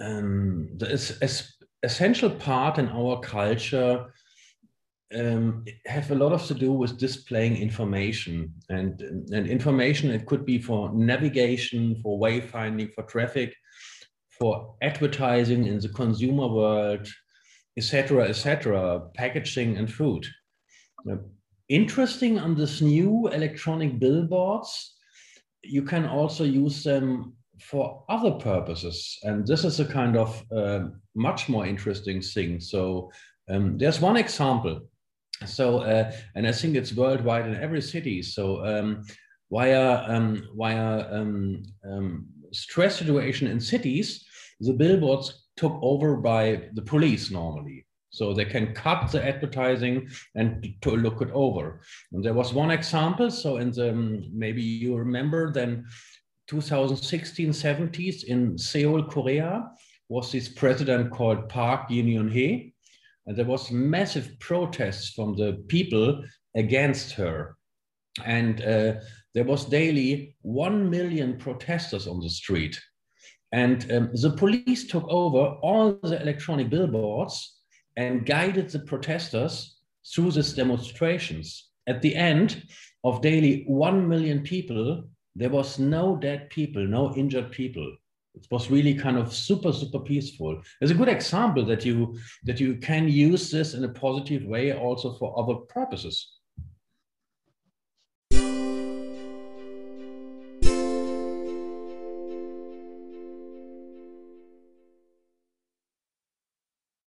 um, the es essential part in our culture um, have a lot of to do with displaying information. And, and information it could be for navigation for wayfinding for traffic for advertising in the consumer world etc etc packaging and food. Interesting on this new electronic billboards you can also use them for other purposes. And this is a kind of uh, much more interesting thing. So um, there's one example. So uh, and i think it's worldwide in every city. So um, via um, via um, um, stress situation in cities the billboards took over by the police normally. So they can cut the advertising and to look it over. And there was one example. So in the maybe you remember then 2016 70s in seoul korea was this president called park geun-hye and there was massive protests from the people against her. And uh, there was daily 1 million protesters on the street. And um, the police took over all the electronic billboards and guided the protesters through these demonstrations. At the end of daily 1 million people, there was no dead people, no injured people. It was really kind of super super peaceful. It's a good example that you that you can use this in a positive way also for other purposes